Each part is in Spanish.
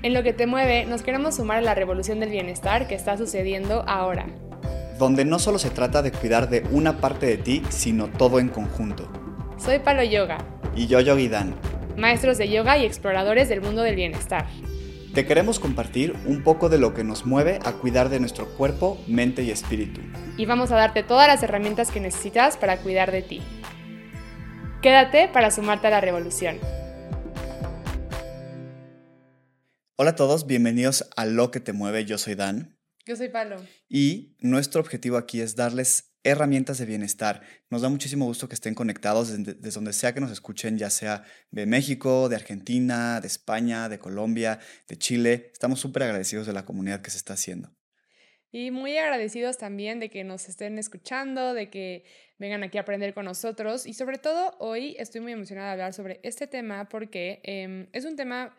En lo que te mueve, nos queremos sumar a la revolución del bienestar que está sucediendo ahora. Donde no solo se trata de cuidar de una parte de ti, sino todo en conjunto. Soy Palo Yoga. Y yo Yogi Dan. Maestros de yoga y exploradores del mundo del bienestar. Te queremos compartir un poco de lo que nos mueve a cuidar de nuestro cuerpo, mente y espíritu. Y vamos a darte todas las herramientas que necesitas para cuidar de ti. Quédate para sumarte a la revolución. Hola a todos, bienvenidos a Lo que te mueve. Yo soy Dan. Yo soy Palo. Y nuestro objetivo aquí es darles herramientas de bienestar. Nos da muchísimo gusto que estén conectados desde, donde sea que nos escuchen, ya sea de México, de Argentina, de España, de Colombia, de Chile. Estamos súper agradecidos de la comunidad que se está haciendo. Y muy agradecidos también de que nos estén escuchando, de que vengan aquí a aprender con nosotros. Y sobre todo, hoy estoy muy emocionada de hablar sobre este tema porque em, es un tema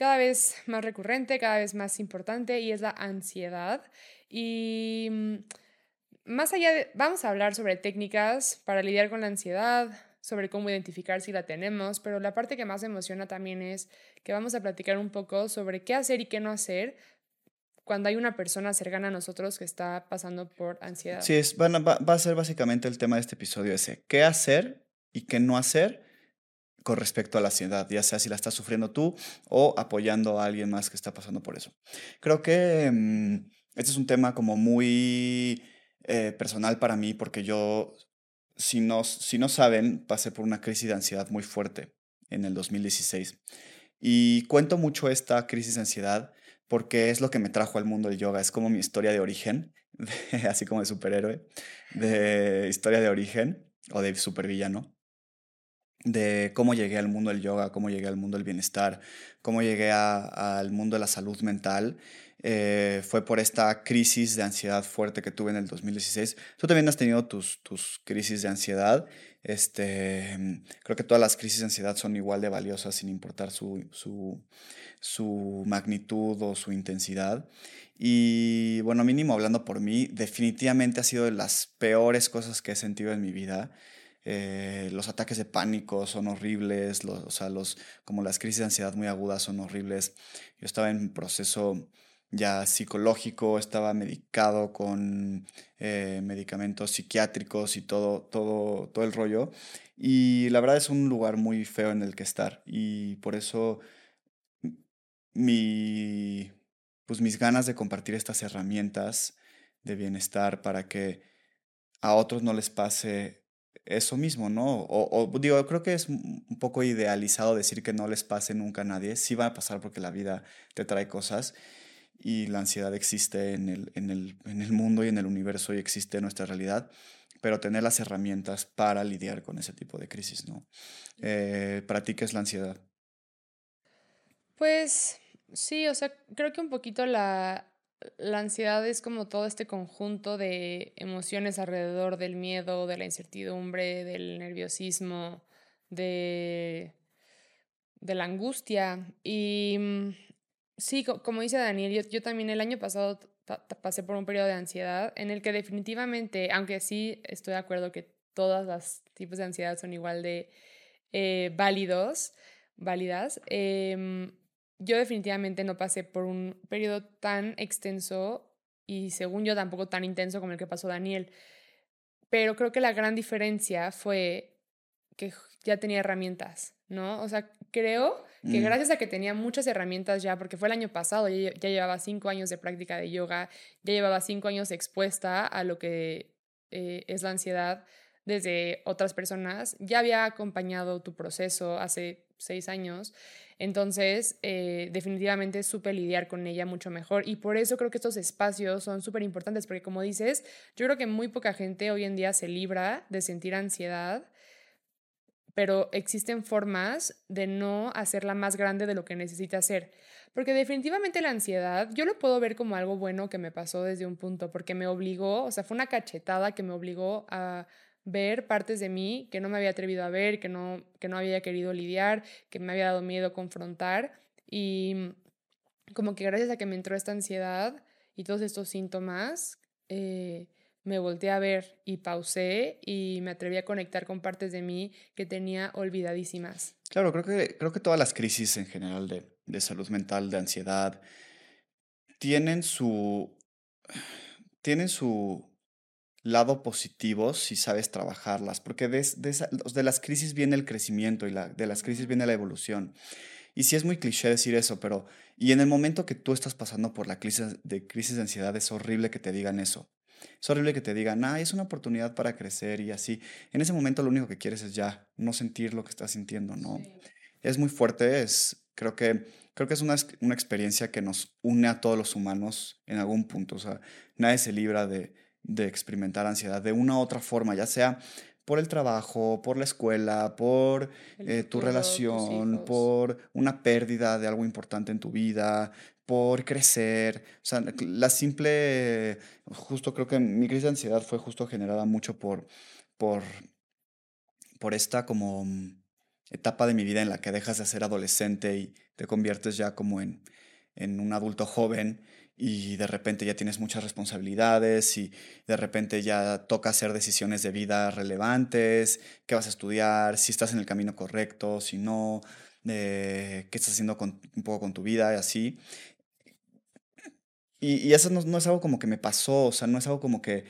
cada vez más recurrente, cada vez más importante y es la ansiedad. Y mm, más allá de, vamos a hablar sobre técnicas para lidiar con la ansiedad, sobre cómo identificar si la tenemos, pero la parte que más emociona también es que vamos a platicar un poco sobre qué hacer y qué no hacer cuando hay una persona cercana a nosotros que está pasando por ansiedad. Sí, es, va, va a ser básicamente el tema de este episodio ese, qué hacer y qué no hacer con respecto a la ansiedad, ya sea si la estás sufriendo tú o apoyando a alguien más que está pasando por eso. Creo que mm, este es un tema como muy eh, personal para mí porque yo, si no, si no saben, pasé por una crisis de ansiedad muy fuerte en el 2016. Y cuento mucho esta crisis de ansiedad porque es lo que me trajo al mundo del yoga, es como mi historia de origen, así como de superhéroe, de historia de origen o de supervillano de cómo llegué al mundo del yoga, cómo llegué al mundo del bienestar, cómo llegué al mundo de la salud mental. Eh, fue por esta crisis de ansiedad fuerte que tuve en el 2016. Tú también has tenido tus, tus crisis de ansiedad. Este, creo que todas las crisis de ansiedad son igual de valiosas sin importar su, su, su magnitud o su intensidad. Y bueno, mínimo hablando por mí, definitivamente ha sido de las peores cosas que he sentido en mi vida. Eh, los ataques de pánico son horribles, los, o sea, los, como las crisis de ansiedad muy agudas son horribles. Yo estaba en proceso ya psicológico, estaba medicado con eh, medicamentos psiquiátricos y todo, todo, todo el rollo. Y la verdad es un lugar muy feo en el que estar. Y por eso mi, pues mis ganas de compartir estas herramientas de bienestar para que a otros no les pase eso mismo, ¿no? O, digo, creo que es un poco idealizado decir que no les pase nunca a nadie. Sí va a pasar porque la vida te trae cosas y la ansiedad existe en el, en el, en el mundo y en el universo y existe en nuestra realidad, pero tener las herramientas para lidiar con ese tipo de crisis, ¿no? Eh, ¿Para ti qué es la ansiedad? Pues sí, o sea, creo que un poquito la, la ansiedad es como todo este conjunto de emociones alrededor del miedo, de la incertidumbre, del nerviosismo, de, de la angustia. Y mm, sí, como dice Daniel, yo, también el año pasado pasé por un periodo de ansiedad en el que definitivamente, aunque sí estoy de acuerdo que todos los tipos de ansiedad son igual de eh, válidos, válidas, eh, yo definitivamente no pasé por un periodo tan extenso y según yo tampoco tan intenso como el que pasó Daniel. Pero creo que la gran diferencia fue que ya tenía herramientas, ¿no? O sea, creo que mm. gracias a que tenía muchas herramientas ya, porque fue el año pasado, ya, llevaba cinco años de práctica de yoga, ya llevaba cinco años expuesta a lo que eh, es la ansiedad desde otras personas, ya había acompañado tu proceso hace seis años entonces, eh, definitivamente supe lidiar con ella mucho mejor y por eso creo que estos espacios son súper importantes porque como dices, yo creo que muy poca gente hoy en día se libra de sentir ansiedad, pero existen formas de no hacerla más grande de lo que necesita ser. Porque definitivamente la ansiedad, yo lo puedo ver como algo bueno que me pasó desde un punto, porque me obligó, o sea, fue una cachetada que me obligó a ver partes de mí que no me había atrevido a ver, que no, que no había querido lidiar, que me había dado miedo confrontar. Y como que gracias a que me entró esta ansiedad y todos estos síntomas, eh, me volteé a ver y pausé y me atreví a conectar con partes de mí que tenía olvidadísimas. Claro, creo que, creo que todas las crisis en general de, de salud mental, de ansiedad, tienen su, tienen su lado positivo si sabes trabajarlas, porque de, de, de las crisis viene el crecimiento y la, de las crisis viene la evolución. Y sí es muy cliché decir eso, pero y en el momento que tú estás pasando por la crisis de crisis de ansiedad es horrible que te digan eso. Es horrible que te digan, ah, es una oportunidad para crecer y así. En ese momento lo único que quieres es ya no sentir lo que estás sintiendo, ¿no? Es muy fuerte, es, creo que, creo que es una, una experiencia que nos une a todos los humanos en algún punto. O sea, nadie se libra de, de experimentar ansiedad de una u otra forma, ya sea por el trabajo, por la escuela, por eh, tu relación, por una pérdida de algo importante en tu vida, por crecer. O sea, la simple, justo creo que mi crisis de ansiedad fue justo generada mucho por, por, por esta como etapa de mi vida en la que dejas de ser adolescente y te conviertes ya como en, en un adulto joven y de repente ya tienes muchas responsabilidades y de repente ya toca hacer decisiones de vida relevantes, qué vas a estudiar, si estás en el camino correcto, si no, eh, qué estás haciendo con, un poco con tu vida y así. Y, eso no, no, es algo como que me pasó, o sea, no es algo como que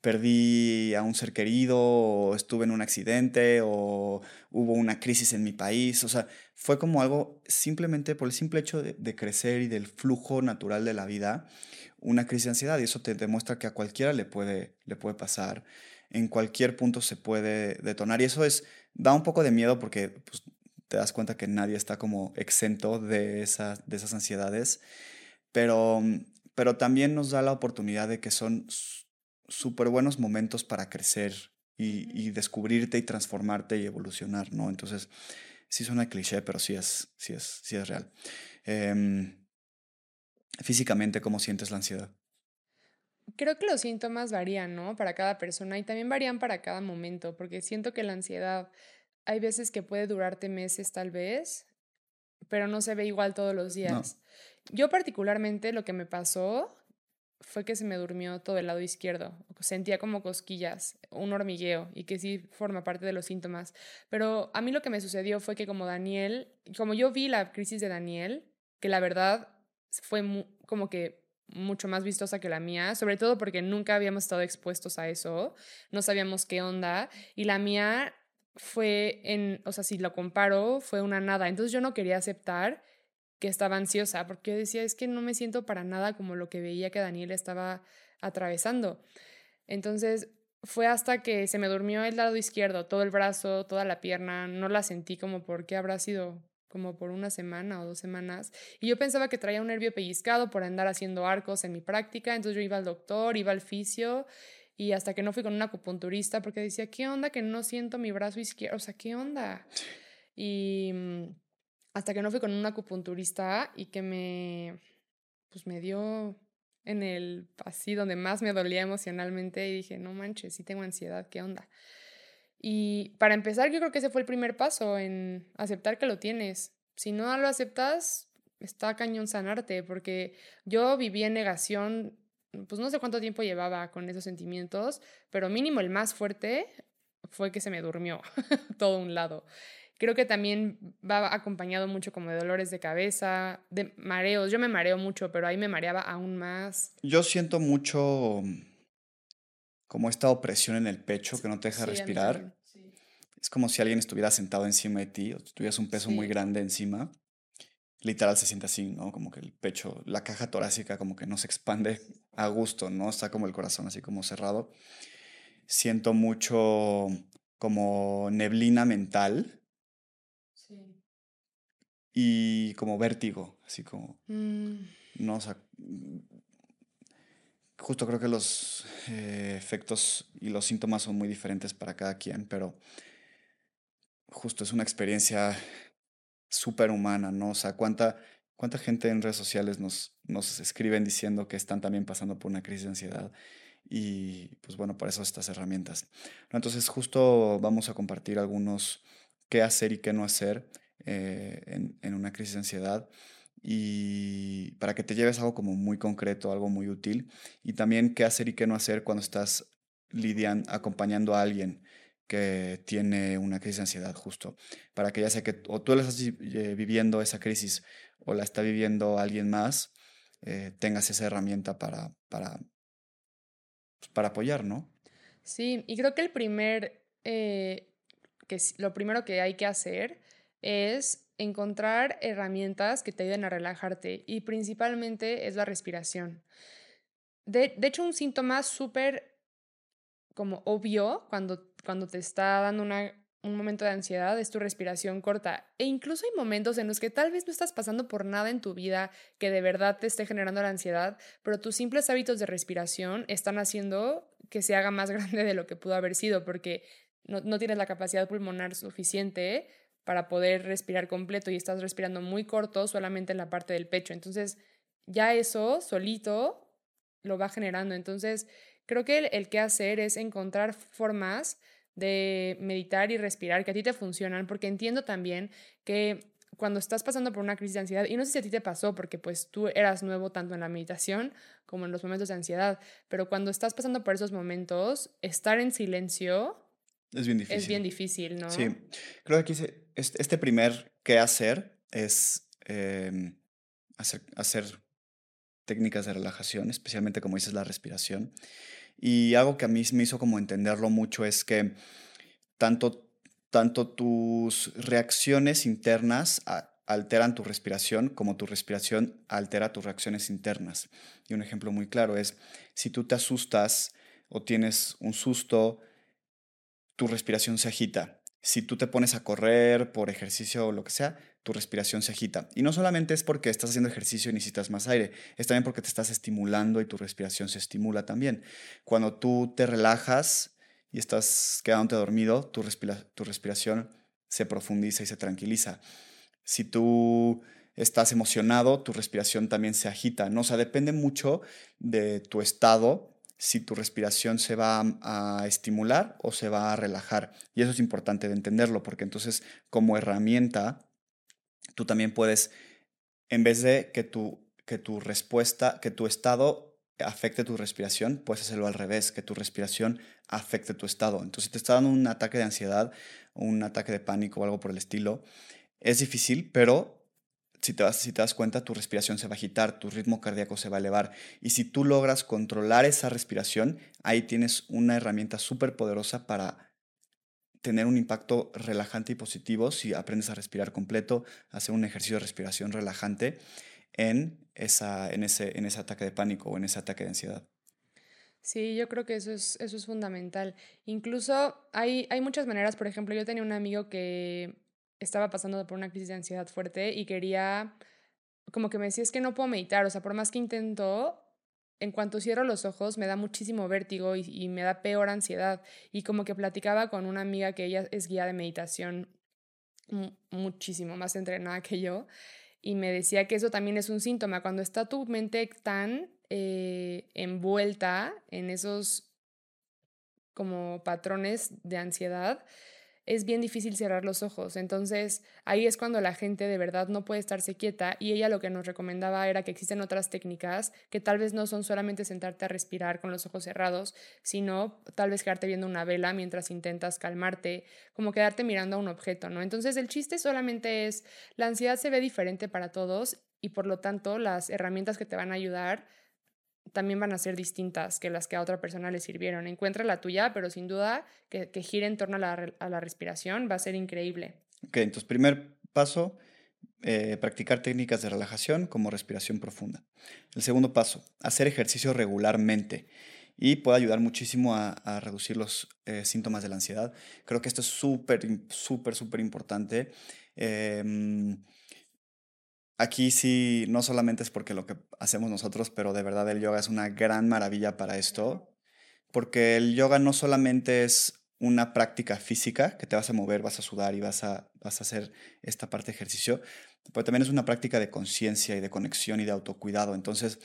perdí a un ser querido o estuve en un accidente o hubo una crisis en mi país. O sea, fue como algo simplemente por el simple hecho de, crecer y del flujo natural de la vida, una crisis de ansiedad. Y eso te demuestra que a cualquiera le puede, le puede pasar. En cualquier punto se puede detonar. Y eso es, da un poco de miedo porque pues, te das cuenta que nadie está como exento de, esa, de esas ansiedades. Pero, pero también nos da la oportunidad de que son súper buenos momentos para crecer y, y, descubrirte y transformarte y evolucionar, ¿no? Entonces, sí suena cliché, pero sí es, sí es, sí es real. Eh, físicamente, ¿cómo sientes la ansiedad? Creo que los síntomas varían, ¿no? Para cada persona y también varían para cada momento, porque siento que la ansiedad hay veces que puede durarte meses tal vez, pero no se ve igual todos los días. No. Yo particularmente lo que me pasó fue que se me durmió todo el lado izquierdo. Sentía como cosquillas, un hormigueo, y que sí forma parte de los síntomas. Pero a mí lo que me sucedió fue que como Daniel, como yo vi la crisis de Daniel, que la verdad fue como que mucho más vistosa que la mía, sobre todo porque nunca habíamos estado expuestos a eso, no sabíamos qué onda, y la mía fue en, o sea, si lo comparo, fue una nada. Entonces yo no quería aceptar que estaba ansiosa, porque yo decía, es que no me siento para nada como lo que veía que Daniel estaba atravesando. Entonces fue hasta que se me durmió el lado izquierdo, todo el brazo, toda la pierna, no la sentí como por qué habrá sido como por una semana o dos semanas. Y yo pensaba que traía un nervio pellizcado por andar haciendo arcos en mi práctica, entonces yo iba al doctor, iba al fisio y hasta que no fui con un acupunturista porque decía, ¿qué onda que no siento mi brazo izquierdo? O sea, ¿qué onda? Y mm, hasta que no fui con un acupunturista y que me, pues me dio en el así donde más me dolía emocionalmente y dije, no manches, sí tengo ansiedad, ¿qué onda? Y para empezar, yo creo que ese fue el primer paso en aceptar que lo tienes. Si no lo aceptas, está cañón sanarte, porque yo viví en negación, pues no sé cuánto tiempo llevaba con esos sentimientos, pero mínimo el más fuerte fue que se me durmió todo un lado. Creo que también va acompañado mucho como de dolores de cabeza, de mareos. Yo me mareo mucho, pero ahí me mareaba aún más. Yo siento mucho como esta opresión en el pecho que no te deja sí, respirar. Sí. Es como si alguien estuviera sentado encima de ti o tuvieras un peso sí. muy grande encima. Literal se siente así, ¿no? Como que el pecho, la caja torácica como que no se expande a gusto, ¿no? Está como el corazón así como cerrado. Siento mucho como neblina mental y como vértigo, así como... Mm. No, o sea, justo creo que los eh, efectos y los síntomas son muy diferentes para cada quien, pero justo es una experiencia súper humana, ¿no? O sea, ¿cuánta, cuánta gente en redes sociales nos, nos escriben diciendo que están también pasando por una crisis de ansiedad? Y pues bueno, por eso estas herramientas. Entonces justo vamos a compartir algunos qué hacer y qué no hacer eh, en, en, una crisis de ansiedad y para que te lleves algo como muy concreto, algo muy útil. Y también qué hacer y qué no hacer cuando estás lidiando, acompañando a alguien que tiene una crisis de ansiedad justo, para que ya sea que o tú la estás eh, viviendo esa crisis o la está viviendo alguien más, eh, tengas esa herramienta para, para, pues, para apoyar, ¿no? Sí, y creo que el primer, eh, que lo primero que hay que hacer es encontrar herramientas que te ayuden a relajarte y principalmente es la respiración. De, de hecho, un síntoma súper como obvio cuando, cuando te está dando una, un momento de ansiedad es tu respiración corta. E incluso hay momentos en los que tal vez no estás pasando por nada en tu vida que de verdad te esté generando la ansiedad, pero tus simples hábitos de respiración están haciendo que se haga más grande de lo que pudo haber sido, porque no, no tienes la capacidad pulmonar suficiente para poder respirar completo y estás respirando muy corto solamente en la parte del pecho. Entonces, ya eso solito lo va generando. Entonces, Creo que el, que hacer es encontrar formas de meditar y respirar que a ti te funcionan, porque entiendo también que cuando estás pasando por una crisis de ansiedad, y no sé si a ti te pasó, porque pues tú eras nuevo tanto en la meditación como en los momentos de ansiedad, pero cuando estás pasando por esos momentos, estar en silencio es bien difícil. Es bien difícil, ¿no? Sí, creo que aquí este primer qué hacer es em, hacer, hacer técnicas de relajación, especialmente como dices la respiración. Y algo que a mí me hizo como entenderlo mucho es que tanto, tanto tus reacciones internas alteran tu respiración como tu respiración altera tus reacciones internas. Y un ejemplo muy claro es, si tú te asustas o tienes un susto, tu respiración se agita. Si tú te pones a correr por ejercicio o lo que sea, tu respiración se agita. Y no solamente es porque estás haciendo ejercicio y necesitas más aire, es también porque te estás estimulando y tu respiración se estimula también. Cuando tú te relajas y estás quedándote dormido, tu, tu respiración se profundiza y se tranquiliza. Si tú estás emocionado, tu respiración también se agita. ¿no? O sea, depende mucho de tu estado si tu respiración se va a estimular o se va a relajar. Y eso es importante de entenderlo, porque entonces como herramienta tú también puedes, en vez de que tu, que tu respuesta, que tu estado afecte tu respiración, puedes hacerlo al revés, que tu respiración afecte tu estado. Entonces, si te está dando un ataque de ansiedad, un ataque de pánico o algo por el estilo, es difícil, pero si te, si te das cuenta, tu respiración se va a agitar, tu ritmo cardíaco se va a elevar. Y si tú logras controlar esa respiración, ahí tienes una herramienta súper poderosa para tener un impacto relajante y positivo si aprendes a respirar completo, hacer un ejercicio de respiración relajante en, esa, en, ese, en ese ataque de pánico o en ese ataque de ansiedad. Sí, yo creo que eso es, eso es fundamental. Incluso hay, hay muchas maneras, por ejemplo, yo tenía un amigo que estaba pasando por una crisis de ansiedad fuerte y quería, como que me decía, es que no puedo meditar, o sea, por más que intento, en cuanto cierro los ojos me da muchísimo vértigo y, me da peor ansiedad. Y como que platicaba con una amiga que ella es guía de meditación muchísimo más entrenada que yo y me decía que eso también es un síntoma. Cuando está tu mente tan eh, envuelta en esos como patrones de ansiedad, es bien difícil cerrar los ojos. Entonces ahí es cuando la gente de verdad no puede estarse quieta y ella lo que nos recomendaba era que existen otras técnicas que tal vez no son solamente sentarte a respirar con los ojos cerrados, sino tal vez quedarte viendo una vela mientras intentas calmarte, como quedarte mirando a un objeto, ¿no? Entonces el chiste solamente es, la ansiedad se ve diferente para todos y por lo tanto las herramientas que te van a ayudar también van a ser distintas que las que a otra persona le sirvieron. Encuentra la tuya, pero sin duda que, que gire en torno a la, a la, respiración va a ser increíble. Ok, entonces primer paso, eh, practicar técnicas de relajación como respiración profunda. El segundo paso, hacer ejercicio regularmente y puede ayudar muchísimo a, a reducir los eh, síntomas de la ansiedad. Creo que esto es súper, súper, súper importante. Eh, Aquí sí, no solamente es porque lo que hacemos nosotros, pero de verdad el yoga es una gran maravilla para esto, porque el yoga no solamente es una práctica física, que te vas a mover, vas a sudar y vas a, vas a hacer esta parte de ejercicio, pero también es una práctica de conciencia y de conexión y de autocuidado. Entonces,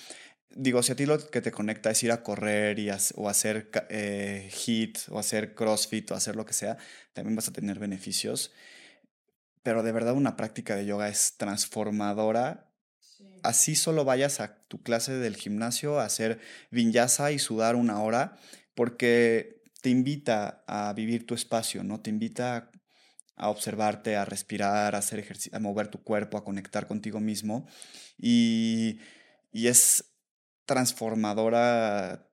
digo, si a ti lo que te conecta es ir a correr y o hacer eh, HIT o hacer CrossFit o hacer lo que sea, también vas a tener beneficios pero de verdad una práctica de yoga es transformadora Así solo vayas a tu clase del gimnasio a hacer vinyasa y sudar una hora, porque te invita a vivir tu espacio, ¿no? Te invita a observarte, a respirar, a hacer ejercicio, a mover tu cuerpo, a conectar contigo mismo. Y, y es transformadora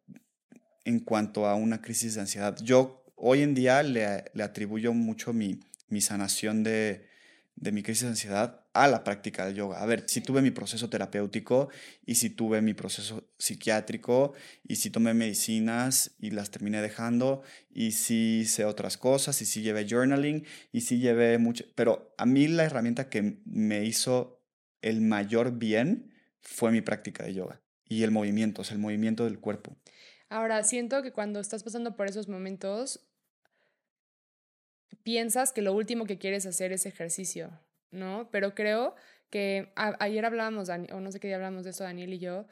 en cuanto a una crisis de ansiedad. Yo hoy en día le, le atribuyo mucho mi, mi sanación de, de mi crisis de ansiedad a la práctica del yoga. A ver, si tuve mi proceso terapéutico y si tuve mi proceso psiquiátrico y si tomé medicinas y las terminé dejando y si hice otras cosas y si llevé journaling y si llevé mucho, pero a mí la herramienta que me hizo el mayor bien fue mi práctica de yoga y el movimiento, o sea, el movimiento del cuerpo. Ahora, siento que cuando estás pasando por esos momentos, piensas que lo último que quieres hacer es ejercicio, ¿no? Pero creo que ayer hablábamos, o no sé qué día hablamos de eso, Daniel y yo,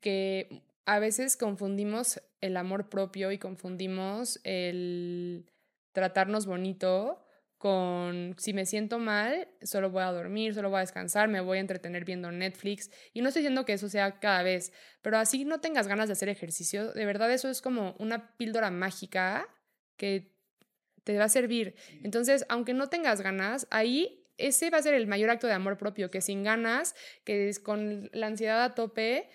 que a veces confundimos el amor propio y confundimos el tratarnos bonito con si me siento mal, solo voy a dormir, solo voy a descansar, me voy a entretener viendo Netflix. Y no estoy diciendo que eso sea cada vez, pero así no tengas ganas de hacer ejercicio, de verdad eso es como una píldora mágica que te va a servir. Entonces, aunque no tengas ganas, ahí ese va a ser el mayor acto de amor propio, que sin ganas, que con la ansiedad a tope,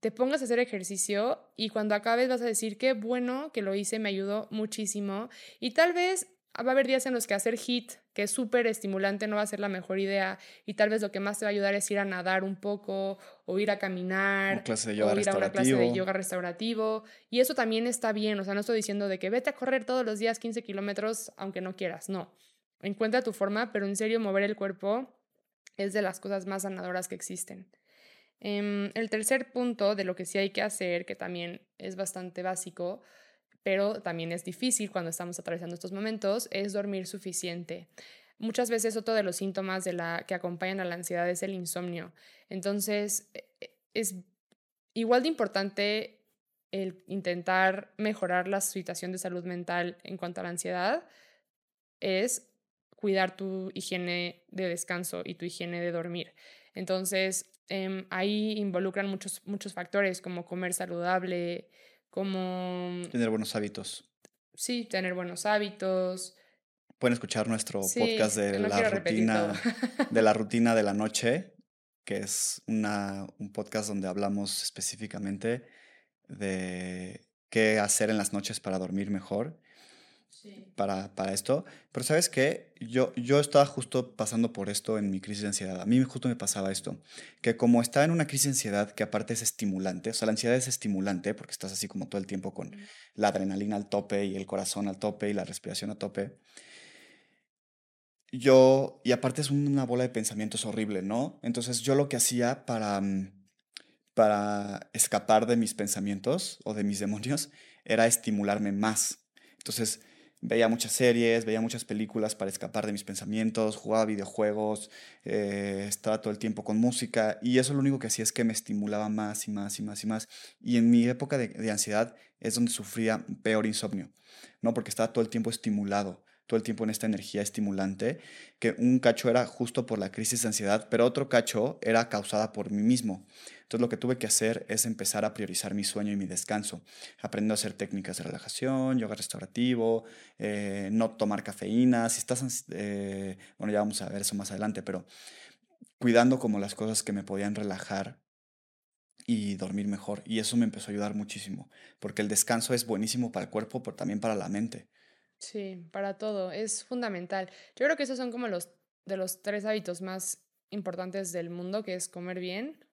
te pongas a hacer ejercicio y cuando acabes vas a decir, qué bueno que lo hice, me ayudó muchísimo. Y tal vez va a haber días en los que hacer HIT, que es súper estimulante, no va a ser la mejor idea y tal vez lo que más te va a ayudar es ir a nadar un poco o ir a caminar clase de yoga o ir a una clase de yoga restaurativo y eso también está bien, o sea, no estoy diciendo de que vete a correr todos los días 15 kilómetros aunque no quieras, no, encuentra tu forma, pero en serio mover el cuerpo es de las cosas más sanadoras que existen. Em, el tercer punto de lo que sí hay que hacer, que también es bastante básico, pero también es difícil cuando estamos atravesando estos momentos, es dormir suficiente. Muchas veces otro de los síntomas de la, que acompañan a la ansiedad es el insomnio. Entonces, e, e, es igual de importante el intentar mejorar la situación de salud mental en cuanto a la ansiedad, es cuidar tu higiene de descanso y tu higiene de dormir. Entonces, em, ahí involucran muchos, muchos factores como comer saludable, como... Tener buenos hábitos. Sí, tener buenos hábitos. Pueden escuchar nuestro podcast de la rutina de la rutina de la noche, que es una, un podcast donde hablamos específicamente de qué hacer en las noches para dormir mejor para, para esto. Pero sabes qué, yo, yo estaba justo pasando por esto en mi crisis de ansiedad. A mí justo me pasaba esto, que como estaba en una crisis de ansiedad que aparte es estimulante, o sea, la ansiedad es estimulante porque estás así como todo el tiempo con la adrenalina al tope y el corazón al tope y la respiración a tope. Yo, y aparte es una bola de pensamientos horrible, ¿no? Entonces yo lo que hacía para, mm, para escapar de mis pensamientos o de mis demonios era estimularme más. Entonces, veía muchas series, veía muchas películas para escapar de mis pensamientos, jugaba videojuegos, eh, estaba todo el tiempo con música y eso lo único que hacía es que me estimulaba más y más y más y más. Y en mi época de, de ansiedad es donde sufría peor insomnio, ¿no? Porque estaba todo el tiempo estimulado todo el tiempo en esta energía estimulante, que un cacho era justo por la crisis de ansiedad, pero otro cacho era causada por mí mismo. Entonces lo que tuve que hacer es empezar a priorizar mi sueño y mi descanso, aprendiendo a hacer técnicas de relajación, yoga restaurativo, eh, no tomar cafeína, si estás, eh, bueno, ya vamos a ver eso más adelante, pero cuidando como las cosas que me podían relajar y dormir mejor. Y eso me empezó a ayudar muchísimo, porque el descanso es buenísimo para el cuerpo, pero también para la mente. Sí, para todo, es fundamental. Yo creo que esos son como los de los tres hábitos más importantes del mundo, que es comer bien,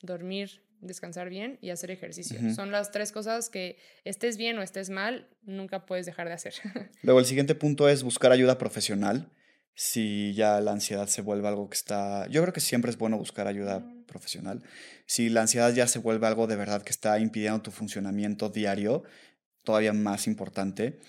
dormir, descansar bien y hacer ejercicio. Son las tres cosas que estés bien o estés mal, nunca puedes dejar de hacer. Luego el siguiente punto es buscar ayuda profesional. Si ya la ansiedad se vuelve algo que está... Yo creo que siempre es bueno buscar ayuda profesional. Si la ansiedad ya se vuelve algo de verdad que está impidiendo tu funcionamiento diario, todavía más importante.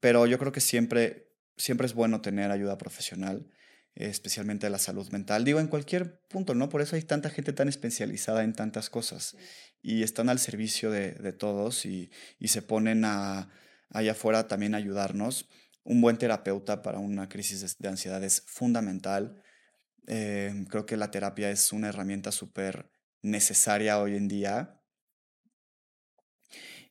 Pero yo creo que siempre, siempre es bueno tener ayuda profesional, especialmente de la salud mental. Digo, en cualquier punto, ¿no? Por eso hay tanta gente tan especializada en tantas cosas y están al servicio de, de todos y, y, se ponen a, allá afuera también a ayudarnos. Un buen terapeuta para una crisis de ansiedad es fundamental. Eh, creo que la terapia es una herramienta súper necesaria hoy en día.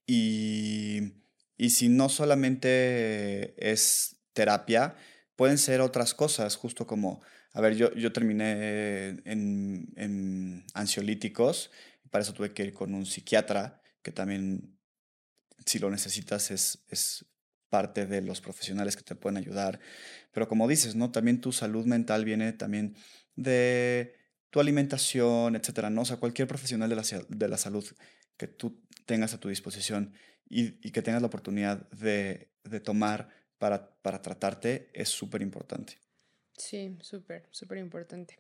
Y, y si no solamente es terapia, pueden ser otras cosas, justo como, a ver, yo, yo terminé en, en ansiolíticos, para eso tuve que ir con un psiquiatra, que también, si lo necesitas, es, es parte de los profesionales que te pueden ayudar. Pero como dices, ¿no? También tu salud mental viene también de tu alimentación, etcétera, ¿no? O sea, cualquier profesional de la, de la salud que tú tengas a tu disposición y, y que tengas la oportunidad de, de tomar para, para tratarte es súper importante. Sí, súper, súper importante.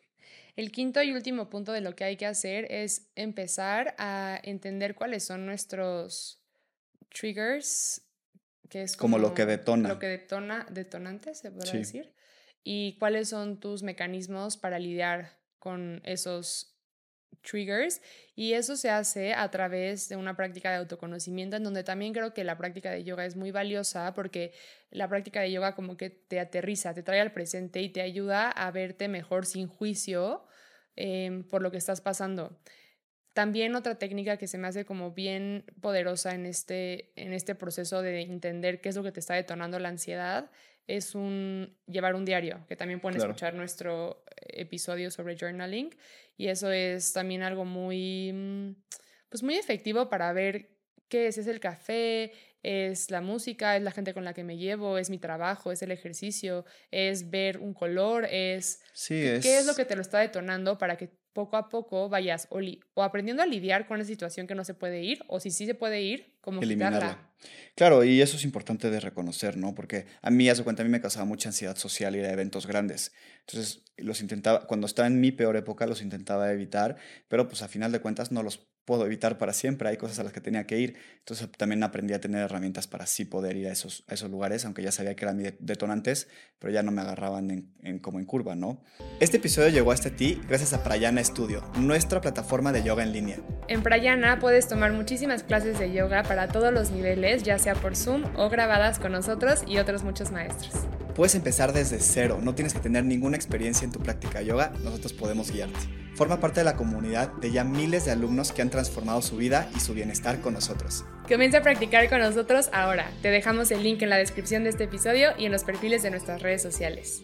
El quinto y último punto de lo que hay que hacer es empezar a entender cuáles son nuestros triggers, que es como, lo que detona. Lo que detona, detonantes, se podrá decir. Y cuáles son tus mecanismos para lidiar con esos triggers y eso se hace a través de una práctica de autoconocimiento en donde también creo que la práctica de yoga es muy valiosa porque la práctica de yoga como que te aterriza, te trae al presente y te ayuda a verte mejor sin juicio em, por lo que estás pasando. También otra técnica que se me hace como bien poderosa en este, en este proceso de entender qué es lo que te está detonando la ansiedad es un llevar un diario, que también pueden escuchar nuestro episodio sobre journaling y eso es también algo muy mm, pues muy efectivo para ver qué es, es el café, es la música, es la gente con la que me llevo, es mi trabajo, es el ejercicio, es ver un color, es qué es lo que te lo está detonando para que poco a poco vayas o, o, aprendiendo a lidiar con esa situación que no se puede ir, o si sí se puede ir, como eliminarla. Claro, y eso es importante de reconocer, ¿no? Porque a mí, su cuenta, a mí me causaba mucha ansiedad social ir a eventos grandes. Entonces, los intentaba, cuando estaba en mi peor época, los intentaba evitar, pero pues a final de cuentas no los puedo evitar para siempre, hay cosas a las que tenía que ir. Entonces también aprendí a tener herramientas para sí poder ir a esos, esos lugares, aunque ya sabía que eran detonantes, pero ya no me agarraban en, en, como en curva, ¿no? Este episodio llegó hasta ti gracias a Prayana Studio, nuestra plataforma de yoga en línea. En Prayana puedes tomar muchísimas clases de yoga para todos los niveles, ya sea por Zoom o grabadas con nosotros y otros muchos maestros. Puedes empezar desde cero, no tienes que tener ninguna experiencia en tu práctica de yoga, nosotros podemos guiarte. Forma parte de la comunidad de ya miles de alumnos que han transformado su vida y su bienestar con nosotros. Comienza a practicar con nosotros ahora. Te dejamos el link en la descripción de este episodio y en los perfiles de nuestras redes sociales.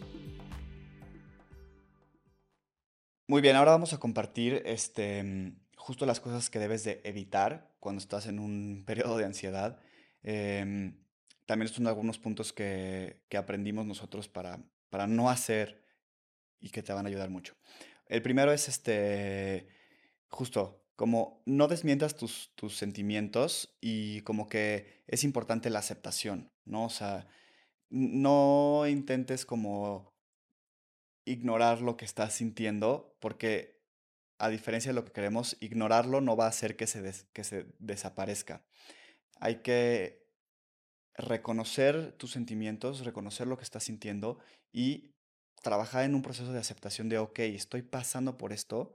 Muy bien, ahora vamos a compartir este, justo las cosas que debes de evitar cuando estás en un periodo de ansiedad. Em, también son algunos puntos que, que aprendimos nosotros para, para no hacer y que te van a ayudar mucho. El primero es este, justo, como no desmientas tus, tus sentimientos y como que es importante la aceptación, ¿no? O sea, no intentes como ignorar lo que estás sintiendo porque a diferencia de lo que queremos, ignorarlo no va a hacer que se, que se desaparezca. Hay que reconocer tus sentimientos, reconocer lo que estás sintiendo y trabajar en un proceso de aceptación de, ok, estoy pasando por esto,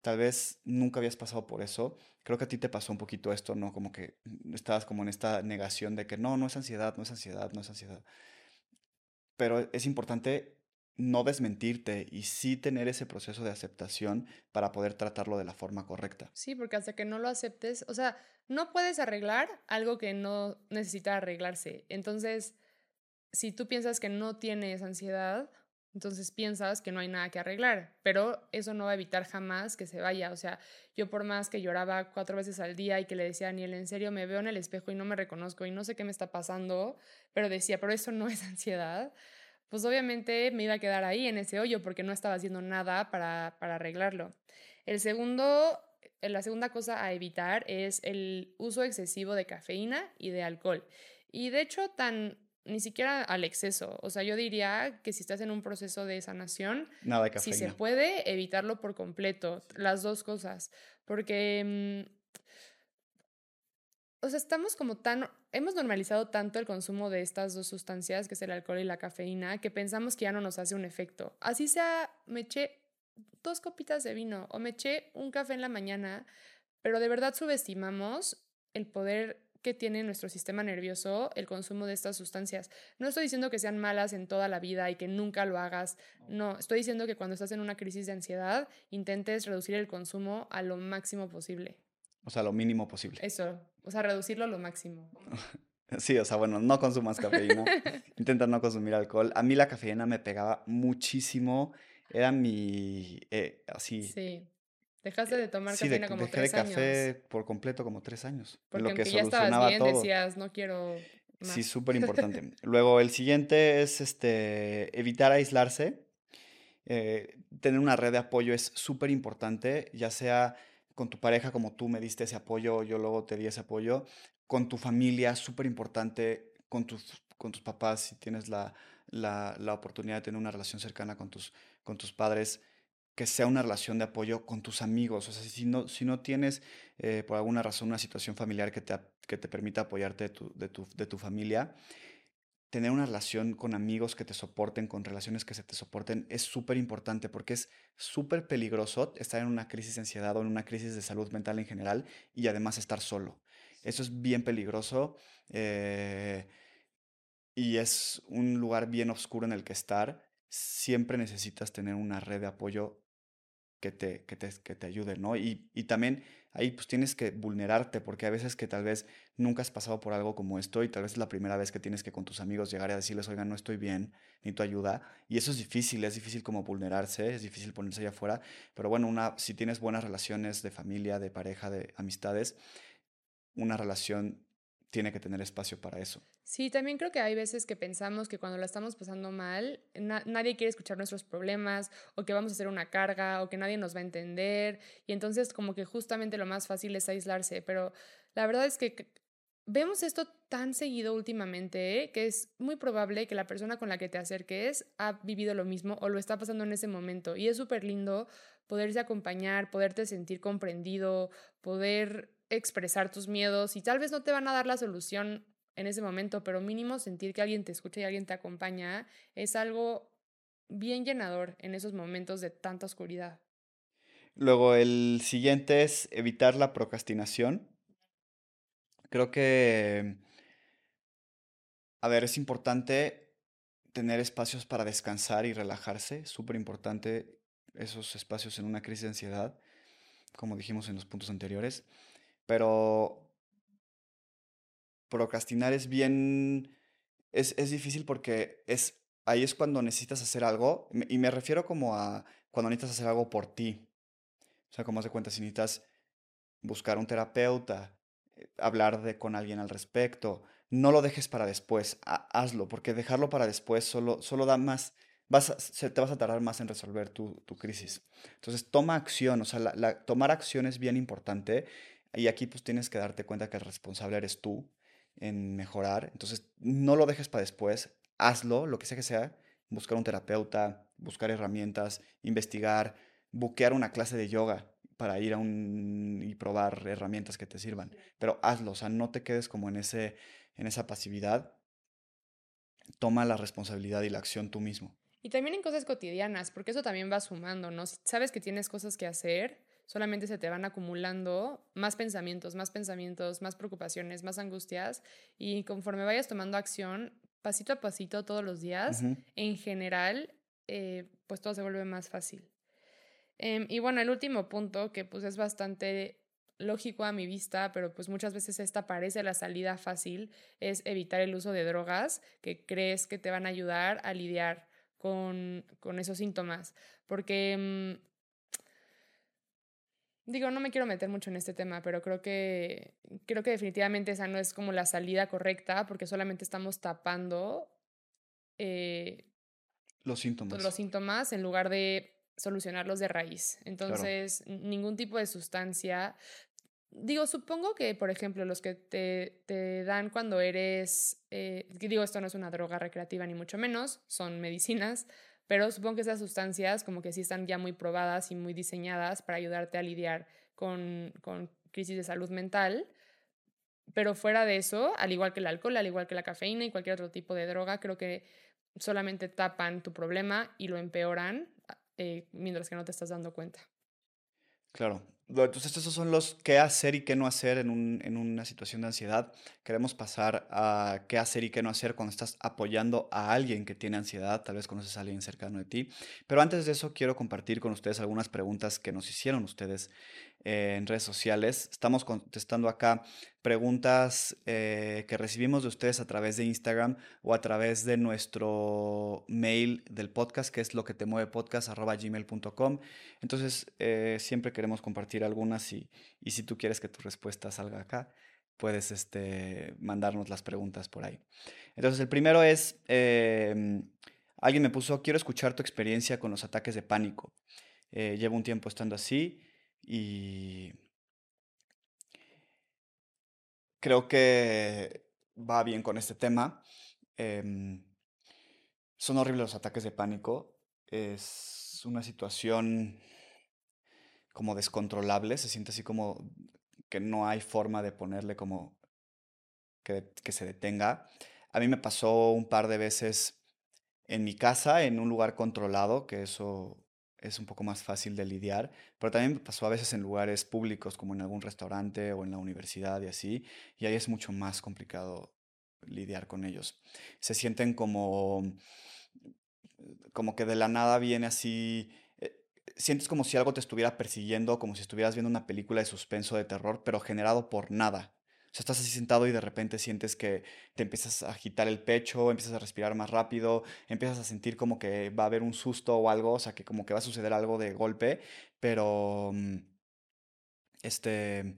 tal vez nunca habías pasado por eso, creo que a ti te pasó un poquito esto, ¿no? Como que estabas como en esta negación de que no, no es ansiedad, no es ansiedad, no es ansiedad. Pero es importante no desmentirte y sí tener ese proceso de aceptación para poder tratarlo de la forma correcta. Sí, porque hasta que no lo aceptes, o sea, no puedes arreglar algo que no necesita arreglarse. Entonces, si tú piensas que no tienes ansiedad, entonces piensas que no hay nada que arreglar, pero eso no va a evitar jamás que se vaya. O sea, yo por más que lloraba cuatro veces al día y que le decía a Daniel, en serio, me veo en el espejo y no me reconozco y no sé qué me está pasando, pero decía, pero eso no es ansiedad, pues obviamente me iba a quedar ahí en ese hoyo porque no estaba haciendo nada para, para arreglarlo. El segundo, la segunda cosa a evitar es el uso excesivo de cafeína y de alcohol. Y de hecho, tan ni siquiera al exceso. O sea, yo diría que si estás en un proceso de sanación, Nada de si se puede, evitarlo por completo, las dos cosas. Porque, mm, o sea, estamos como tan, hemos normalizado tanto el consumo de estas dos sustancias, que es el alcohol y la cafeína, que pensamos que ya no nos hace un efecto. Así sea, me eché dos copitas de vino o me eché un café en la mañana, pero de verdad subestimamos el poder que tiene nuestro sistema nervioso el consumo de estas sustancias. No estoy diciendo que sean malas en toda la vida y que nunca lo hagas. No, estoy diciendo que cuando estás en una crisis de ansiedad, intentes reducir el consumo a lo máximo posible. O sea, lo mínimo posible. Eso, o sea, reducirlo a lo máximo. Sí, o sea, bueno, no consumas cafeína. Intenta no consumir alcohol. A mí la cafeína me pegaba muchísimo. Era mi. Eh, así. Sí. Dejaste de tomar sí, cafeína como dejé tres de café años. por completo como tres años. Porque lo que aunque ya estabas bien, todo. decías, no quiero más. Sí, súper importante. Luego, el siguiente es este, evitar aislarse. Eh, tener una red de apoyo es súper importante, ya sea con tu pareja, como tú me diste ese apoyo, yo luego te di ese apoyo, con tu familia, súper importante, con tus, con tus papás, si tienes la, la, la oportunidad de tener una relación cercana con tus, con tus padres, que sea una relación de apoyo con tus amigos. O sea, si no, si no tienes eh, por alguna razón una situación familiar que te, que te permita apoyarte de tu, de tu, de tu familia, tener una relación con amigos que te soporten, con relaciones que se te soporten, es súper importante porque es súper peligroso estar en una crisis de ansiedad o en una crisis de salud mental en general y además estar solo. Eso es bien peligroso eh, y es un lugar bien oscuro en el que estar. Siempre necesitas tener una red de apoyo que te, que te, que te ayude, ¿no? Y, y también ahí pues tienes que vulnerarte, porque a veces que tal vez nunca has pasado por algo como esto y tal vez es la primera vez que tienes que con tus amigos llegar a decirles, oigan, no estoy bien, necesito ayuda. Y eso es difícil, es difícil como vulnerarse, es difícil ponerse allá afuera, pero bueno, una, si tienes buenas relaciones de familia, de pareja, de amistades, una relación tiene que tener espacio para eso. Sí, también creo que hay veces que pensamos que cuando la estamos pasando mal, na- nadie quiere escuchar nuestros problemas o que vamos a hacer una carga o que nadie nos va a entender y entonces como que justamente lo más fácil es aislarse, pero la verdad es que vemos esto tan seguido últimamente ¿eh? que es muy probable que la persona con la que te acerques ha vivido lo mismo o lo está pasando en ese momento y es súper lindo poderse acompañar, poderte sentir comprendido, poder expresar tus miedos y tal vez no te van a dar la solución en ese momento, pero mínimo sentir que alguien te escucha y alguien te acompaña es algo bien llenador en esos momentos de tanta oscuridad. Luego el siguiente es evitar la procrastinación. Creo que, a ver, es importante tener espacios para descansar y relajarse. Súper importante esos espacios en una crisis de ansiedad, como dijimos en los puntos anteriores. Pero procrastinar es bien, es, es difícil porque es, ahí es cuando necesitas hacer algo, y me refiero como a cuando necesitas hacer algo por ti. O sea, como se cuenta, si necesitas buscar un terapeuta, eh, hablar de, con alguien al respecto, no lo dejes para después, ha- hazlo, porque dejarlo para después solo, solo da más, vas a- te vas a tardar más en resolver tu, tu crisis. Entonces, toma acción, o sea, la- la- tomar acción es bien importante y aquí pues tienes que darte cuenta que el responsable eres tú en mejorar. Entonces, no lo dejes para después, hazlo, lo que sea que sea, buscar un terapeuta, buscar herramientas, investigar, buquear una clase de yoga para ir a un y probar herramientas que te sirvan. Pero hazlo, o sea, no te quedes como en ese en esa pasividad. Toma la responsabilidad y la acción tú mismo. Y también en cosas cotidianas, porque eso también va sumando, ¿no? Si sabes que tienes cosas que hacer, solamente se te van acumulando más pensamientos, más pensamientos, más preocupaciones, más angustias, y conforme vayas tomando acción, pasito a pasito todos los días, en general, eh, pues todo se vuelve más fácil. Em, y bueno, el último punto, que pues es bastante lógico a mi vista, pero pues muchas veces esta parece la salida fácil, es evitar el uso de drogas que crees que te van a ayudar a lidiar con, con esos síntomas. Porque, mm, digo, no me quiero meter mucho en este tema, pero creo que, creo que definitivamente esa no es como la salida correcta, porque solamente estamos tapando eh, Los síntomas. los síntomas en lugar de solucionarlos de raíz. Entonces, ningún tipo de sustancia. Digo, supongo que, por ejemplo, los que te, te dan cuando eres, eh, digo, esto no es una droga recreativa ni mucho menos, son medicinas, pero supongo que esas sustancias como que sí están ya muy probadas y muy diseñadas para ayudarte a lidiar con, crisis de salud mental. Pero fuera de eso, al igual que el alcohol, al igual que la cafeína y cualquier otro tipo de droga, creo que solamente tapan tu problema y lo empeoran eh, mientras que no te estás dando cuenta. Claro. Entonces, estos son los qué hacer y qué no hacer en, un, en, una situación de ansiedad. Queremos pasar a qué hacer y qué no hacer cuando estás apoyando a alguien que tiene ansiedad, tal vez conoces a alguien cercano de ti. Pero antes de eso, quiero compartir con ustedes algunas preguntas que nos hicieron ustedes eh, en redes sociales. Estamos contestando acá preguntas eh, que recibimos de ustedes a través de Instagram o a través de nuestro mail del podcast, que es lo que te mueve podcast. Entonces, eh, siempre queremos compartir algunas y, y si tú quieres que tu respuesta salga acá, puedes este, mandarnos las preguntas por ahí. Entonces, el primero es, em, alguien me puso, quiero escuchar tu experiencia con los ataques de pánico. llevo un tiempo estando así y creo que va bien con este tema. Em, son horribles los ataques de pánico. Es una situación como descontrolable. Se siente así como que no hay forma de ponerle como que, que se detenga. A mí me pasó un par de veces en mi casa, en un lugar controlado, que eso es un poco más fácil de lidiar, pero también pasó a veces en lugares públicos como en algún restaurante o en la universidad y así, y ahí es mucho más complicado lidiar con ellos. Se sienten como como que de la nada viene así eh, sientes como si algo te estuviera persiguiendo, como si estuvieras viendo una película de suspenso de terror, pero generado por nada. O sea, estás así sentado y de repente sientes que te empiezas a agitar el pecho, empiezas a respirar más rápido, empiezas a sentir como que va a haber un susto o algo, o sea, que como que va a suceder algo de golpe, pero... Mm, este...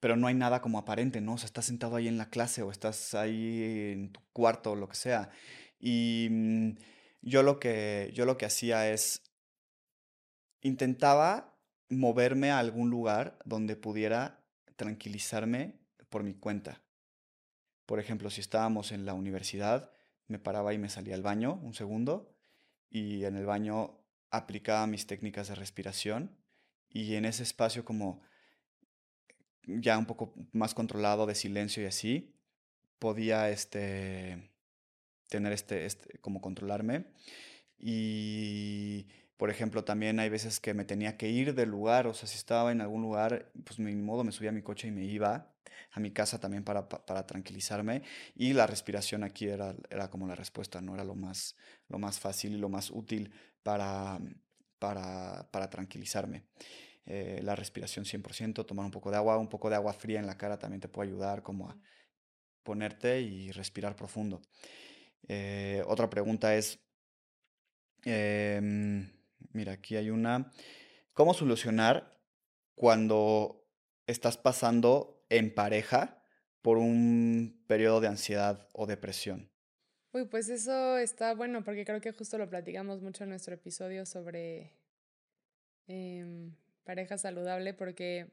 Pero no hay nada como aparente, ¿no? O sea, estás sentado ahí en la clase o estás ahí en tu cuarto o lo que sea. Y mm, yo lo que, yo lo que hacía es... Intentaba moverme a algún lugar donde pudiera tranquilizarme por mi cuenta. Por ejemplo, si estábamos en la universidad, me paraba y me salía al baño un segundo y en el baño aplicaba mis técnicas de respiración y en ese espacio como ya un poco más controlado de silencio y así, podía este, tener este, este, como controlarme. Y por ejemplo, también hay veces que me tenía que ir del lugar, o sea, si estaba en algún lugar, pues mi modo me subía a mi coche y me iba a mi casa también para, para tranquilizarme y la respiración aquí era, era como la respuesta, no era lo más, lo más fácil y lo más útil para, para, para tranquilizarme. Eh, la respiración 100%, tomar un poco de agua, un poco de agua fría en la cara también te puede ayudar como a ponerte y respirar profundo. Eh, otra pregunta es, em, Mira, aquí hay una. ¿Cómo solucionar cuando estás pasando en pareja por un periodo de ansiedad o depresión? Uy, pues eso está bueno porque creo que justo lo platicamos mucho en nuestro episodio sobre em, pareja saludable porque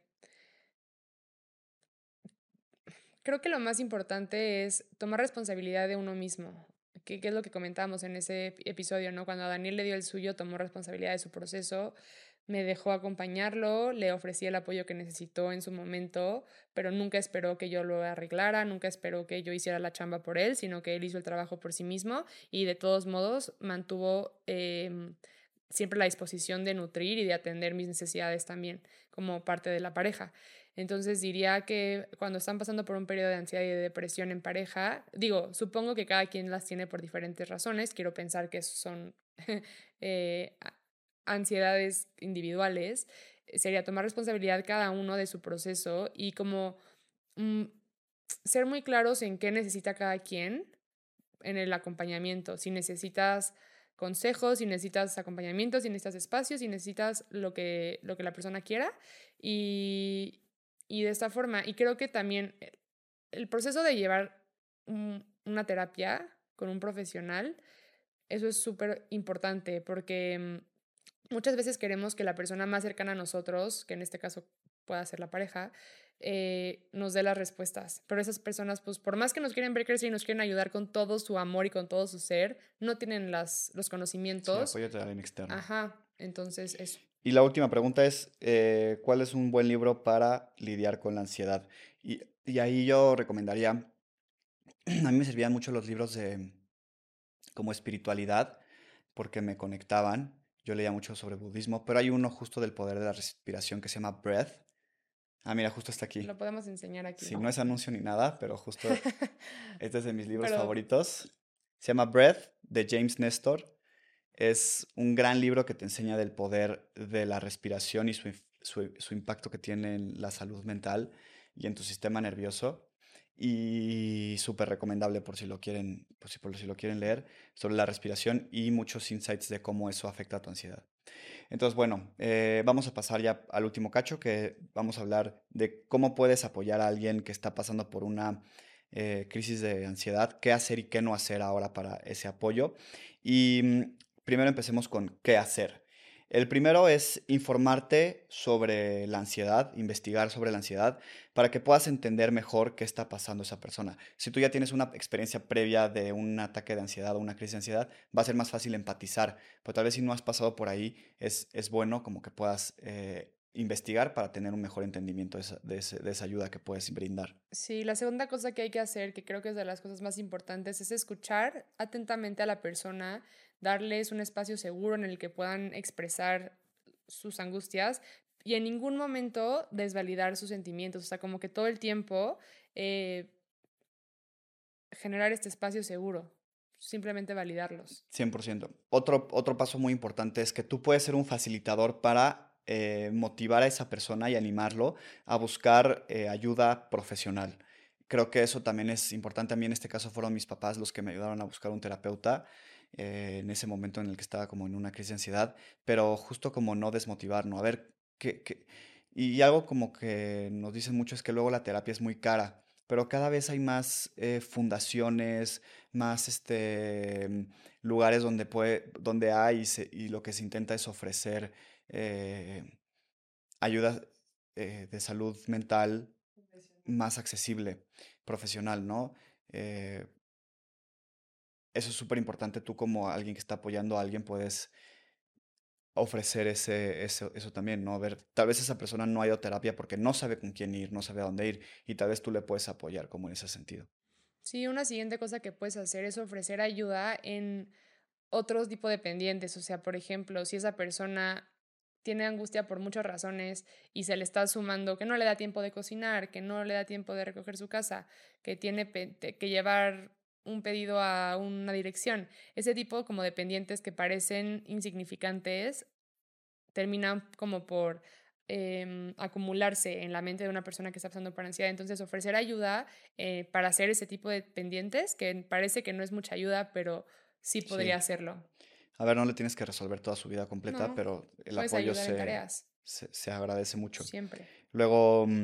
creo que lo más importante es tomar responsabilidad de uno mismo que, es lo que comentábamos en ese episodio, ¿no? Cuando a Daniel le dio el suyo, tomó responsabilidad de su proceso, me dejó acompañarlo, le ofrecí el apoyo que necesitó en su momento, pero nunca esperó que yo lo arreglara, nunca esperó que yo hiciera la chamba por él, sino que él hizo el trabajo por sí mismo y de todos modos mantuvo em, siempre la disposición de nutrir y de atender mis necesidades también como parte de la pareja. Entonces diría que cuando están pasando por un periodo de ansiedad y de depresión en pareja, digo, supongo que cada quien las tiene por diferentes razones, quiero pensar que son eh, ansiedades individuales, eh, sería tomar responsabilidad cada uno de su proceso y como mm, ser muy claros en qué necesita cada quien en el acompañamiento, si necesitas consejos, si necesitas acompañamiento, si necesitas espacios, si necesitas lo que, lo que la persona quiera y, y de esta forma, y creo que también eh, el proceso de llevar una terapia con un profesional, eso es súper importante porque mm, muchas veces queremos que la persona más cercana a nosotros, que en este caso pueda ser la pareja, eh, nos dé las respuestas. Pero esas personas, pues por más que nos quieren ver crecer y nos quieren ayudar con todo su amor y con todo su ser, no tienen las, los conocimientos. Sí, apoyo externo. Ajá, entonces eso. Y la última pregunta es, eh, ¿cuál es un buen libro para lidiar con la ansiedad? Y, y, ahí yo recomendaría, a mí me servían mucho los libros de como espiritualidad, porque me conectaban yo leía mucho sobre budismo, pero hay uno justo del poder de la respiración que se llama Breath. Ah, mira, justo está aquí. Lo podemos enseñar aquí. Sí, no es anuncio ni nada, pero justo este es de mis libros favoritos. Se llama Breath, de James Nestor. Es un gran libro que te enseña del poder de la respiración y su, su impacto que tiene en la salud mental y en tu sistema nervioso y súper recomendable por si lo quieren, por si, por si lo quieren leer, sobre la respiración y muchos insights de cómo eso afecta a tu ansiedad. Entonces, bueno, eh, vamos a pasar ya al último cacho, que vamos a hablar de cómo puedes apoyar a alguien que está pasando por una eh, crisis de ansiedad, qué hacer y qué no hacer ahora para ese apoyo. Y mm, primero empecemos con qué hacer. El primero es informarte sobre la ansiedad, investigar sobre la ansiedad, para que puedas entender mejor qué está pasando esa persona. Si tú ya tienes una experiencia previa de un ataque de ansiedad o una crisis de ansiedad, va a ser más fácil empatizar. Pero tal vez si no has pasado por ahí, es, es bueno como que puedas eh, investigar para tener un mejor entendimiento de esa, ayuda que puedes brindar. Sí, la segunda cosa que hay que hacer, que creo que es de las cosas más importantes, es escuchar atentamente a la persona darles un espacio seguro en el que puedan expresar sus angustias y en ningún momento desvalidar sus sentimientos, o sea, como que todo el tiempo eh, generar este espacio seguro, simplemente validarlos. 100%. Otro, otro paso muy importante es que tú puedes ser un facilitador para eh, motivar a esa persona y animarlo a buscar eh, ayuda profesional. Creo que eso también es importante. A mí en este caso fueron mis papás los que me ayudaron a buscar un terapeuta. Eh, en ese momento en el que estaba como en una crisis de ansiedad, pero justo como no desmotivarnos, a ver qué, qué... Y algo como que nos dicen mucho es que luego la terapia es muy cara, pero cada vez hay más eh, fundaciones, más este, lugares donde, puede, donde hay y, lo que se intenta es ofrecer eh, ayuda de salud mental más accesible, profesional, ¿no? Eso es súper importante. Tú como alguien que está apoyando a alguien puedes ofrecer ese, eso, eso también, ¿no? A ver, tal vez esa persona no ha ido a terapia porque no sabe con quién ir, no sabe a dónde ir y tal vez tú le puedes apoyar como en ese sentido. Sí, una siguiente cosa que puedes hacer es ofrecer ayuda en otros tipos de pendientes. O sea, por ejemplo, si esa persona tiene angustia por muchas razones y se le está sumando que no le da tiempo de cocinar, que no le da tiempo de recoger su casa, que tiene que llevar un pedido a una dirección. Ese tipo como de pendientes que parecen insignificantes terminan como por em, acumularse en la mente de una persona que está pasando por ansiedad. Entonces, ofrecer ayuda eh, para hacer ese tipo de pendientes, que parece que no es mucha ayuda, pero sí podría hacerlo. A ver, no le tienes que resolver toda su vida completa, pero el apoyo se, se, agradece mucho. Siempre. Luego, mm,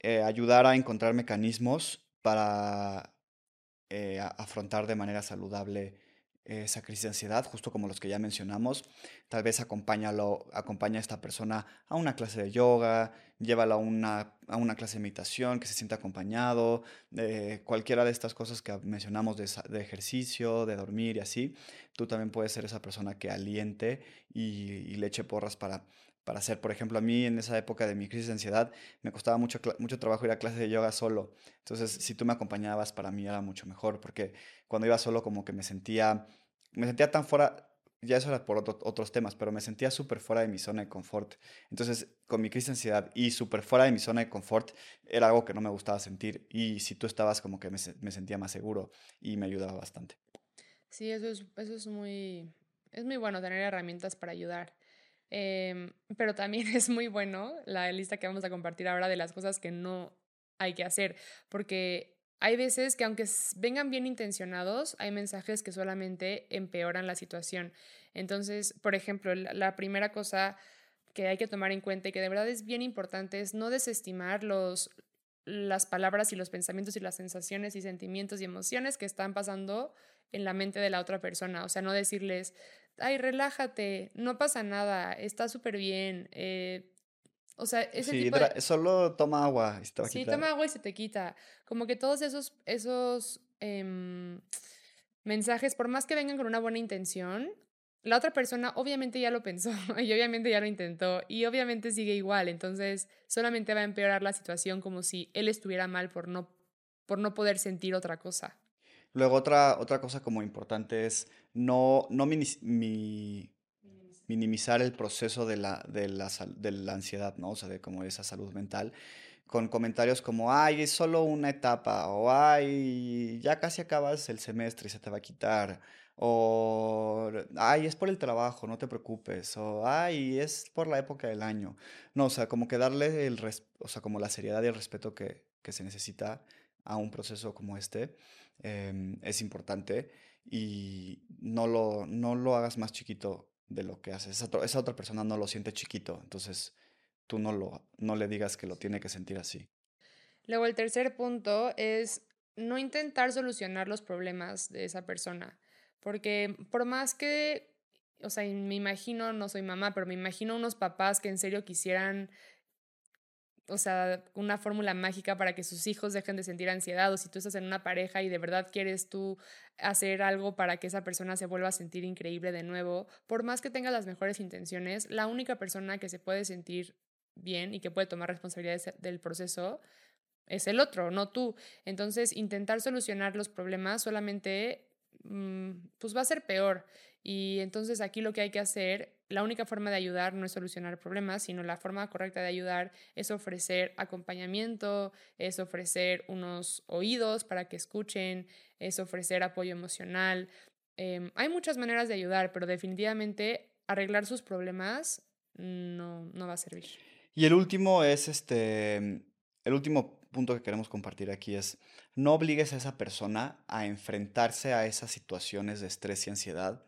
eh, ayudar a encontrar mecanismos para eh, afrontar de manera saludable esa crisis de ansiedad, justo como los que ya mencionamos. Tal vez acompáñalo, acompaña a esta persona a una clase de yoga, llévala a una, a una clase de meditación, que se sienta acompañado, eh, cualquiera de estas cosas que mencionamos de, de, ejercicio, de dormir y así. Tú también puedes ser esa persona que aliente y, y le eche porras para para hacer. Por ejemplo, a mí en esa época de mi crisis de ansiedad me costaba mucho, mucho trabajo ir a clases de yoga solo. Entonces, si tú me acompañabas, para mí era mucho mejor, porque cuando iba solo como que me sentía, me sentía tan fuera, ya eso era por otros temas, pero me sentía súper fuera de mi zona de confort. Entonces, con mi crisis de ansiedad y súper fuera de mi zona de confort, era algo que no me gustaba sentir. Y si tú estabas, como que me, me sentía más seguro y me ayudaba bastante. Sí, eso es, eso es muy, es muy bueno tener herramientas para ayudar. Em, pero también es muy bueno la lista que vamos a compartir ahora de las cosas que no hay que hacer, porque hay veces que aunque vengan bien intencionados, hay mensajes que solamente empeoran la situación. Entonces, por ejemplo, la primera cosa que hay que tomar en cuenta y que de verdad es bien importante es no desestimar los, las palabras y los pensamientos y las sensaciones y sentimientos y emociones que están pasando en la mente de la otra persona. O sea, no decirles, ay, relájate, no pasa nada, está súper bien. Eh, o sea, ese tipo de... solo toma agua y se te va Sí, toma agua y se te quita. Como que todos esos, esos em, mensajes, por más que vengan con una buena intención, la otra persona obviamente ya lo pensó y obviamente ya lo intentó y obviamente sigue igual. Entonces, solamente va a empeorar la situación como si él estuviera mal por no, por no poder sentir otra cosa. Luego otra, otra cosa como importante es no, no mi, minimizar el proceso de la, de la, de la ansiedad, ¿no? O sea, de como esa salud mental con comentarios como, ay, es solo una etapa, o ay, ya casi acabas el semestre y se te va a quitar, o ay, es por el trabajo, no te preocupes, o ay, es por la época del año. No, o sea, como que darle el, o sea, como la seriedad y el respeto que, que se necesita a un proceso como este em, es importante y no lo, no lo hagas más chiquito de lo que haces. Esa, esa otra persona no lo siente chiquito, entonces tú no, lo, no le digas que lo tiene que sentir así. Luego el tercer punto es no intentar solucionar los problemas de esa persona, porque por más que, o sea, me imagino, no soy mamá, pero me imagino unos papás que en serio quisieran, o sea, una fórmula mágica para que sus hijos dejen de sentir ansiedad, o si tú estás en una pareja y de verdad quieres tú hacer algo para que esa persona se vuelva a sentir increíble de nuevo, por más que tenga las mejores intenciones, la única persona que se puede sentir bien y que puede tomar responsabilidad del proceso es el otro, no tú. Entonces, intentar solucionar los problemas solamente mm, pues va a ser peor. Y entonces aquí lo que hay que hacer, la única forma de ayudar no es solucionar problemas, sino la forma correcta de ayudar es ofrecer acompañamiento, es ofrecer unos oídos para que escuchen, es ofrecer apoyo emocional. Em, hay muchas maneras de ayudar, pero definitivamente arreglar sus problemas no, no va a servir. Y el último es este, el último punto que queremos compartir aquí es, no obligues a esa persona a enfrentarse a esas situaciones de estrés y ansiedad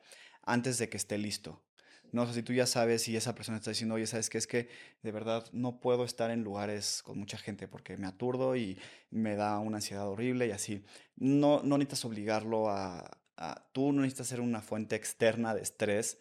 antes de que esté listo. No sé si tú ya sabes y esa persona está diciendo, oye, ¿sabes qué? Es que de verdad no puedo estar en lugares con mucha gente porque me aturdo y me da una ansiedad horrible y así. No, no necesitas obligarlo a, a... Tú no necesitas ser una fuente externa de estrés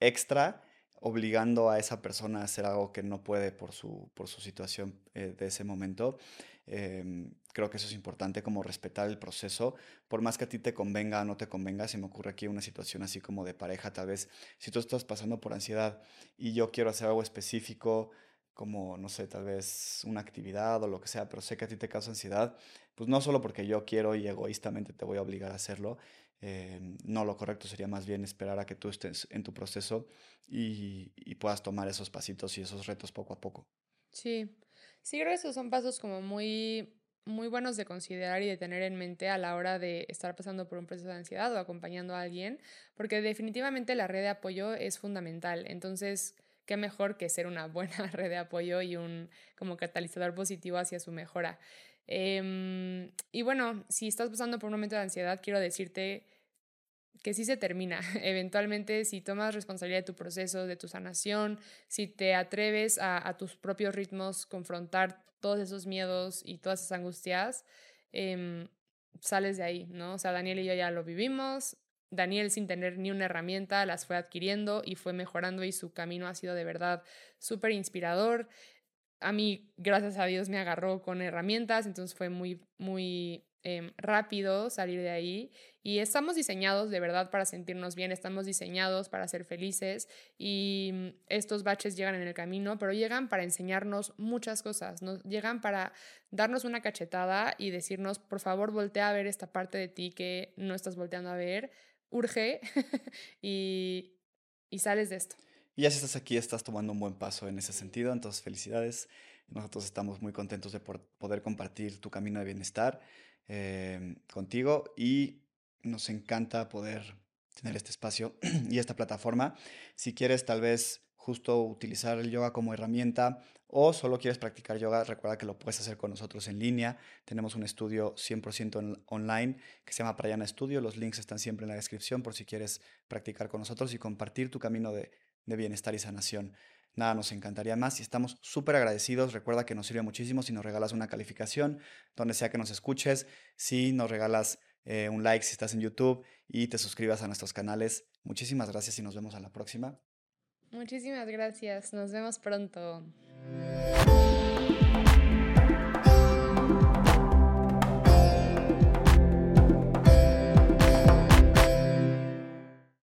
extra obligando a esa persona a hacer algo que no puede por su, por su situación eh, de ese momento. Em, creo que eso es importante, como respetar el proceso, por más que a ti te convenga o no te convenga, se me ocurre aquí una situación así como de pareja, tal vez, si tú estás pasando por ansiedad y yo quiero hacer algo específico, como, no sé, tal vez una actividad o lo que sea, pero sé que a ti te causa ansiedad, pues no solo porque yo quiero y egoístamente te voy a obligar a hacerlo, eh, no, lo correcto sería más bien esperar a que tú estés en tu proceso y, puedas tomar esos pasitos y esos retos poco a poco. Sí, sí creo que esos son pasos como muy, muy buenos de considerar y de tener en mente a la hora de estar pasando por un proceso de ansiedad o acompañando a alguien, porque definitivamente la red de apoyo es fundamental. Entonces, qué mejor que ser una buena red de apoyo y un como catalizador positivo hacia su mejora. Em, y bueno, si estás pasando por un momento de ansiedad, quiero decirte que sí se termina. Eventualmente, si tomas responsabilidad de tu proceso, de tu sanación, si te atreves a, tus propios ritmos, confrontar todos esos miedos y todas esas angustias, em, sales de ahí, ¿no? O sea, Daniel y yo ya lo vivimos. Daniel sin tener ni una herramienta las fue adquiriendo y fue mejorando y su camino ha sido de verdad súper inspirador a mí, gracias a Dios, me agarró con herramientas, entonces fue muy, muy em, rápido salir de ahí. Y estamos diseñados de verdad para sentirnos bien, estamos diseñados para ser felices y mm, estos baches llegan en el camino, pero llegan para enseñarnos muchas cosas, nos llegan para darnos una cachetada y decirnos, por favor, voltea a ver esta parte de ti que no estás volteando a ver, urge y, y sales de esto. Y ya si estás aquí, estás tomando un buen paso en ese sentido, entonces felicidades. Nosotros estamos muy contentos de poder compartir tu camino de bienestar em, contigo y nos encanta poder tener este espacio y esta plataforma. Si quieres tal vez justo utilizar el yoga como herramienta o solo quieres practicar yoga, recuerda que lo puedes hacer con nosotros en línea. Tenemos un estudio 100% online que se llama Prayana Studio. Los links están siempre en la descripción por si quieres practicar con nosotros y compartir tu camino de de bienestar y sanación. Nada, nos encantaría más y estamos súper agradecidos. Recuerda que nos sirve muchísimo si nos regalas una calificación, donde sea que nos escuches, si nos regalas eh, un like si estás en YouTube y te suscribas a nuestros canales. Muchísimas gracias y nos vemos a la próxima. Muchísimas gracias. Nos vemos pronto.